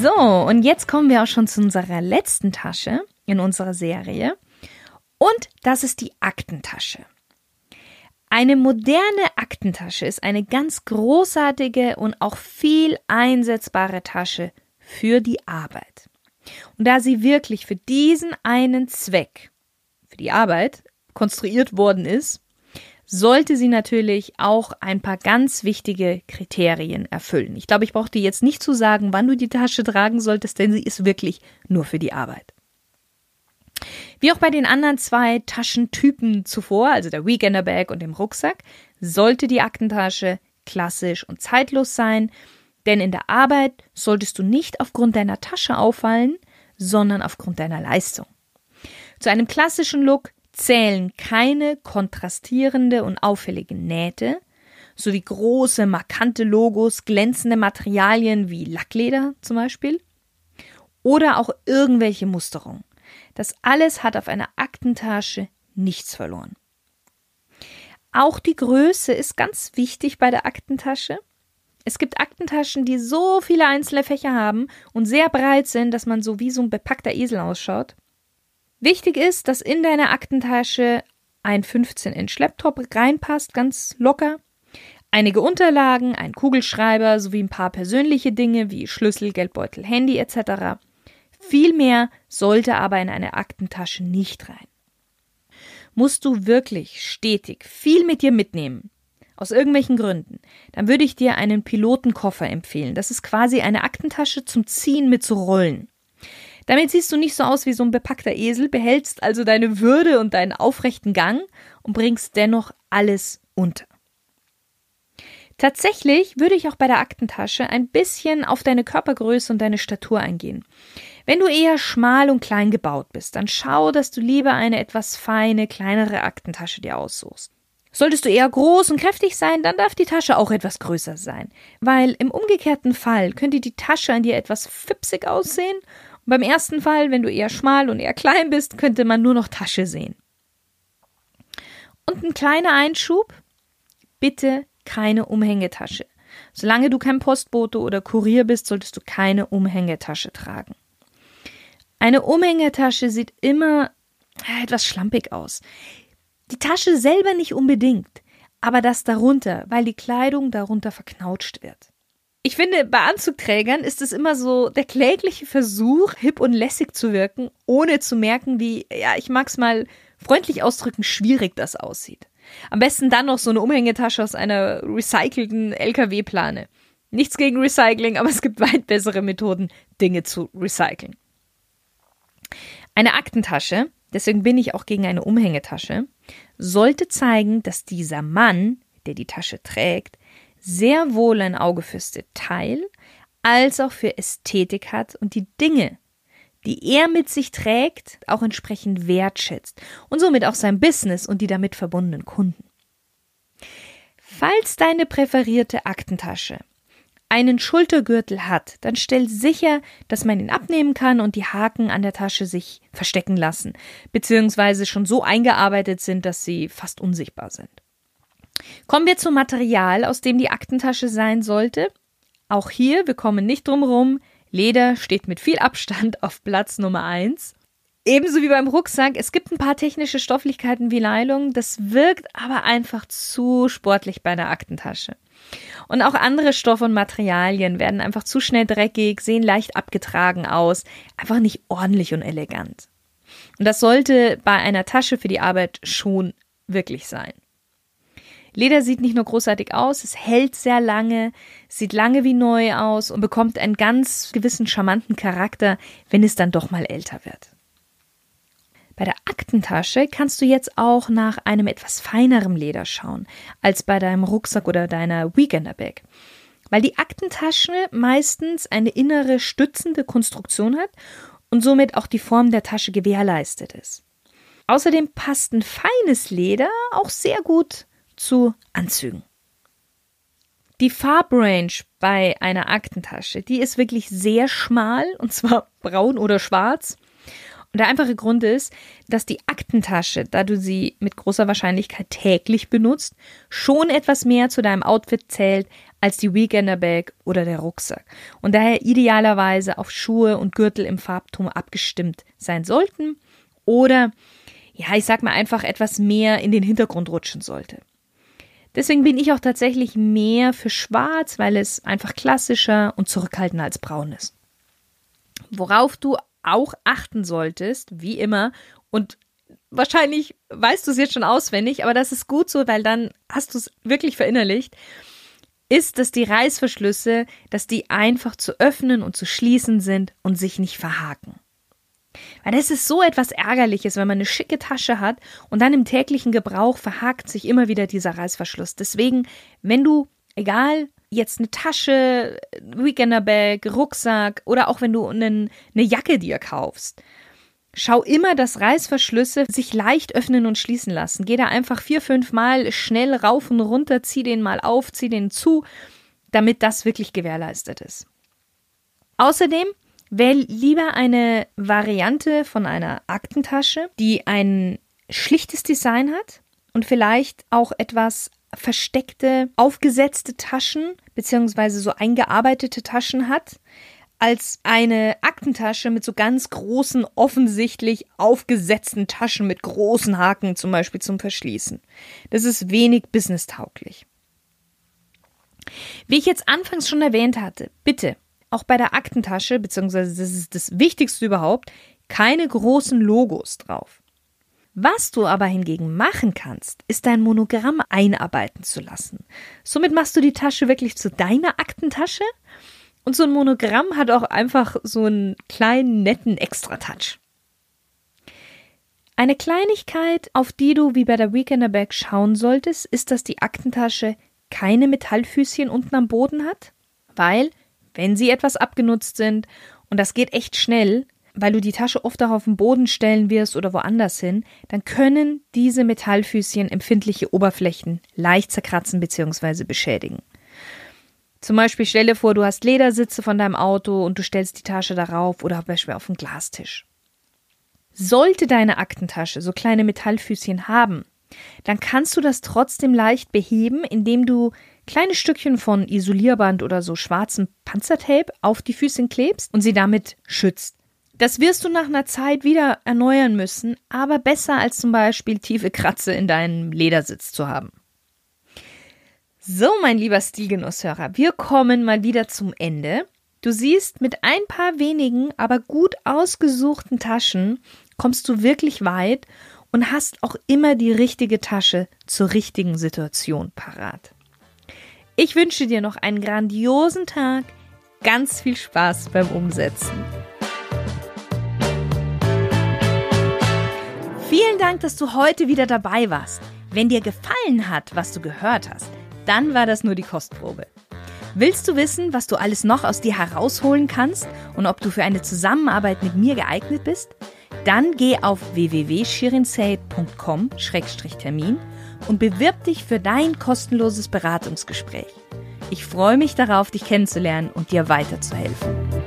So, und jetzt kommen wir auch schon zu unserer letzten Tasche in unserer Serie. Und das ist die Aktentasche. Eine moderne Aktentasche ist eine ganz großartige und auch viel einsetzbare Tasche für die Arbeit. Und da sie wirklich für diesen einen Zweck, für die Arbeit, konstruiert worden ist, sollte sie natürlich auch ein paar ganz wichtige Kriterien erfüllen. Ich glaube, ich brauche dir jetzt nicht zu sagen, wann du die Tasche tragen solltest, denn sie ist wirklich nur für die Arbeit. Wie auch bei den anderen zwei Taschentypen zuvor, also der Weekender Bag und dem Rucksack, sollte die Aktentasche klassisch und zeitlos sein, denn in der Arbeit solltest du nicht aufgrund deiner Tasche auffallen, sondern aufgrund deiner Leistung. Zu einem klassischen Look zählen keine kontrastierende und auffällige Nähte, sowie große, markante Logos, glänzende Materialien wie Lackleder zum Beispiel oder auch irgendwelche Musterungen. Das alles hat auf einer Aktentasche nichts verloren. Auch die Größe ist ganz wichtig bei der Aktentasche. Es gibt Aktentaschen, die so viele einzelne Fächer haben und sehr breit sind, dass man so wie so ein bepackter Esel ausschaut. Wichtig ist, dass in deine Aktentasche ein 15 Inch Laptop reinpasst, ganz locker. Einige Unterlagen, ein Kugelschreiber sowie ein paar persönliche Dinge wie Schlüssel, Geldbeutel, Handy etc. Viel mehr sollte aber in eine Aktentasche nicht rein. Musst du wirklich stetig viel mit dir mitnehmen, aus irgendwelchen Gründen, dann würde ich dir einen Pilotenkoffer empfehlen. Das ist quasi eine Aktentasche zum Ziehen mit so Rollen. Damit siehst du nicht so aus wie so ein bepackter Esel, behältst also deine Würde und deinen aufrechten Gang und bringst dennoch alles unter. Tatsächlich würde ich auch bei der Aktentasche ein bisschen auf deine Körpergröße und deine Statur eingehen. Wenn du eher schmal und klein gebaut bist, dann schau, dass du lieber eine etwas feine, kleinere Aktentasche dir aussuchst. Solltest du eher groß und kräftig sein, dann darf die Tasche auch etwas größer sein, weil im umgekehrten Fall könnte die Tasche an dir etwas fipsig aussehen beim ersten Fall, wenn du eher schmal und eher klein bist, könnte man nur noch Tasche sehen. Und ein kleiner Einschub, bitte keine Umhängetasche. Solange du kein Postbote oder Kurier bist, solltest du keine Umhängetasche tragen. Eine Umhängetasche sieht immer etwas schlampig aus. Die Tasche selber nicht unbedingt, aber das darunter, weil die Kleidung darunter verknautscht wird. Ich finde, bei Anzugträgern ist es immer so der klägliche Versuch, hip und lässig zu wirken, ohne zu merken, wie, ja, ich mag's mal freundlich ausdrücken, schwierig das aussieht. Am besten dann noch so eine Umhängetasche aus einer recycelten LKW-Plane. Nichts gegen Recycling, aber es gibt weit bessere Methoden, Dinge zu recyceln. Eine Aktentasche, deswegen bin ich auch gegen eine Umhängetasche, sollte zeigen, dass dieser Mann, der die Tasche trägt, sehr wohl ein Auge fürs Detail als auch für Ästhetik hat und die Dinge, die er mit sich trägt, auch entsprechend wertschätzt und somit auch sein Business und die damit verbundenen Kunden. Falls deine präferierte Aktentasche einen Schultergürtel hat, dann stell sicher, dass man ihn abnehmen kann und die Haken an der Tasche sich verstecken lassen, beziehungsweise schon so eingearbeitet sind, dass sie fast unsichtbar sind. Kommen wir zum Material, aus dem die Aktentasche sein sollte. Auch hier, wir kommen nicht drum rum. Leder steht mit viel Abstand auf Platz Nummer 1. Ebenso wie beim Rucksack, es gibt ein paar technische Stofflichkeiten wie Nylon, das wirkt aber einfach zu sportlich bei der Aktentasche. Und auch andere Stoffe und Materialien werden einfach zu schnell dreckig, sehen leicht abgetragen aus, einfach nicht ordentlich und elegant. Und das sollte bei einer Tasche für die Arbeit schon wirklich sein. Leder sieht nicht nur großartig aus, es hält sehr lange, sieht lange wie neu aus und bekommt einen ganz gewissen charmanten Charakter, wenn es dann doch mal älter wird. Bei der Aktentasche kannst du jetzt auch nach einem etwas feinerem Leder schauen, als bei deinem Rucksack oder deiner Weekender Bag. Weil die Aktentasche meistens eine innere stützende Konstruktion hat und somit auch die Form der Tasche gewährleistet ist. Außerdem passt ein feines Leder auch sehr gut zu Anzügen. Die Farbrange bei einer Aktentasche, die ist wirklich sehr schmal und zwar braun oder schwarz. Und der einfache Grund ist, dass die Aktentasche, da du sie mit großer Wahrscheinlichkeit täglich benutzt, schon etwas mehr zu deinem Outfit zählt als die Weekender Bag oder der Rucksack und daher idealerweise auf Schuhe und Gürtel im Farbton abgestimmt sein sollten oder ja, ich sag mal einfach etwas mehr in den Hintergrund rutschen sollte. Deswegen bin ich auch tatsächlich mehr für schwarz, weil es einfach klassischer und zurückhaltender als braun ist. Worauf du auch achten solltest, wie immer, und wahrscheinlich weißt du es jetzt schon auswendig, aber das ist gut so, weil dann hast du es wirklich verinnerlicht, ist, dass die Reißverschlüsse, dass die einfach zu öffnen und zu schließen sind und sich nicht verhaken. Weil das ist so etwas Ärgerliches, wenn man eine schicke Tasche hat und dann im täglichen Gebrauch verhakt sich immer wieder dieser Reißverschluss. Deswegen, wenn du, egal, jetzt eine Tasche, Weekender-Bag, Rucksack oder auch wenn du einen, eine Jacke dir kaufst, Schau immer, dass Reißverschlüsse sich leicht öffnen und schließen lassen. Geh da einfach vier, fünf Mal schnell rauf und runter, zieh den mal auf, zieh den zu, damit das wirklich gewährleistet ist. Außerdem Wähl lieber eine Variante von einer Aktentasche, die ein schlichtes Design hat und vielleicht auch etwas versteckte, aufgesetzte Taschen beziehungsweise so eingearbeitete Taschen hat, als eine Aktentasche mit so ganz großen, offensichtlich aufgesetzten Taschen mit großen Haken zum Beispiel zum Verschließen. Das ist wenig businesstauglich. Wie ich jetzt anfangs schon erwähnt hatte, bitte auch bei der Aktentasche, beziehungsweise das ist das Wichtigste überhaupt, keine großen Logos drauf. Was du aber hingegen machen kannst, ist dein Monogramm einarbeiten zu lassen. Somit machst du die Tasche wirklich zu deiner Aktentasche und so ein Monogramm hat auch einfach so einen kleinen netten Extra-Touch. Eine Kleinigkeit, auf die du wie bei der Weekender Bag schauen solltest, ist, dass die Aktentasche keine Metallfüßchen unten am Boden hat, weil wenn sie etwas abgenutzt sind, und das geht echt schnell, weil du die Tasche oft auch auf den Boden stellen wirst oder woanders hin, dann können diese Metallfüßchen empfindliche Oberflächen leicht zerkratzen bzw. beschädigen. Zum Beispiel stell dir vor, du hast Ledersitze von deinem Auto und du stellst die Tasche darauf oder beispielsweise auf einen Glastisch. Sollte deine Aktentasche so kleine Metallfüßchen haben, dann kannst du das trotzdem leicht beheben, indem du kleine Stückchen von Isolierband oder so schwarzem Panzertape auf die Füßchen klebst und sie damit schützt. Das wirst du nach einer Zeit wieder erneuern müssen, aber besser als zum Beispiel tiefe Kratze in deinem Ledersitz zu haben. So, mein lieber Stilgenusshörer, wir kommen mal wieder zum Ende. Du siehst, mit ein paar wenigen, aber gut ausgesuchten Taschen kommst du wirklich weit und hast auch immer die richtige Tasche zur richtigen Situation parat. Ich wünsche dir noch einen grandiosen Tag, ganz viel Spaß beim Umsetzen. Vielen Dank, dass du heute wieder dabei warst. Wenn dir gefallen hat, was du gehört hast, dann war das nur die Kostprobe. Willst du wissen, was du alles noch aus dir herausholen kannst und ob du für eine Zusammenarbeit mit mir geeignet bist? Dann geh auf www.shirinsaid.com-termin und bewirb dich für dein kostenloses Beratungsgespräch. Ich freue mich darauf, dich kennenzulernen und dir weiterzuhelfen.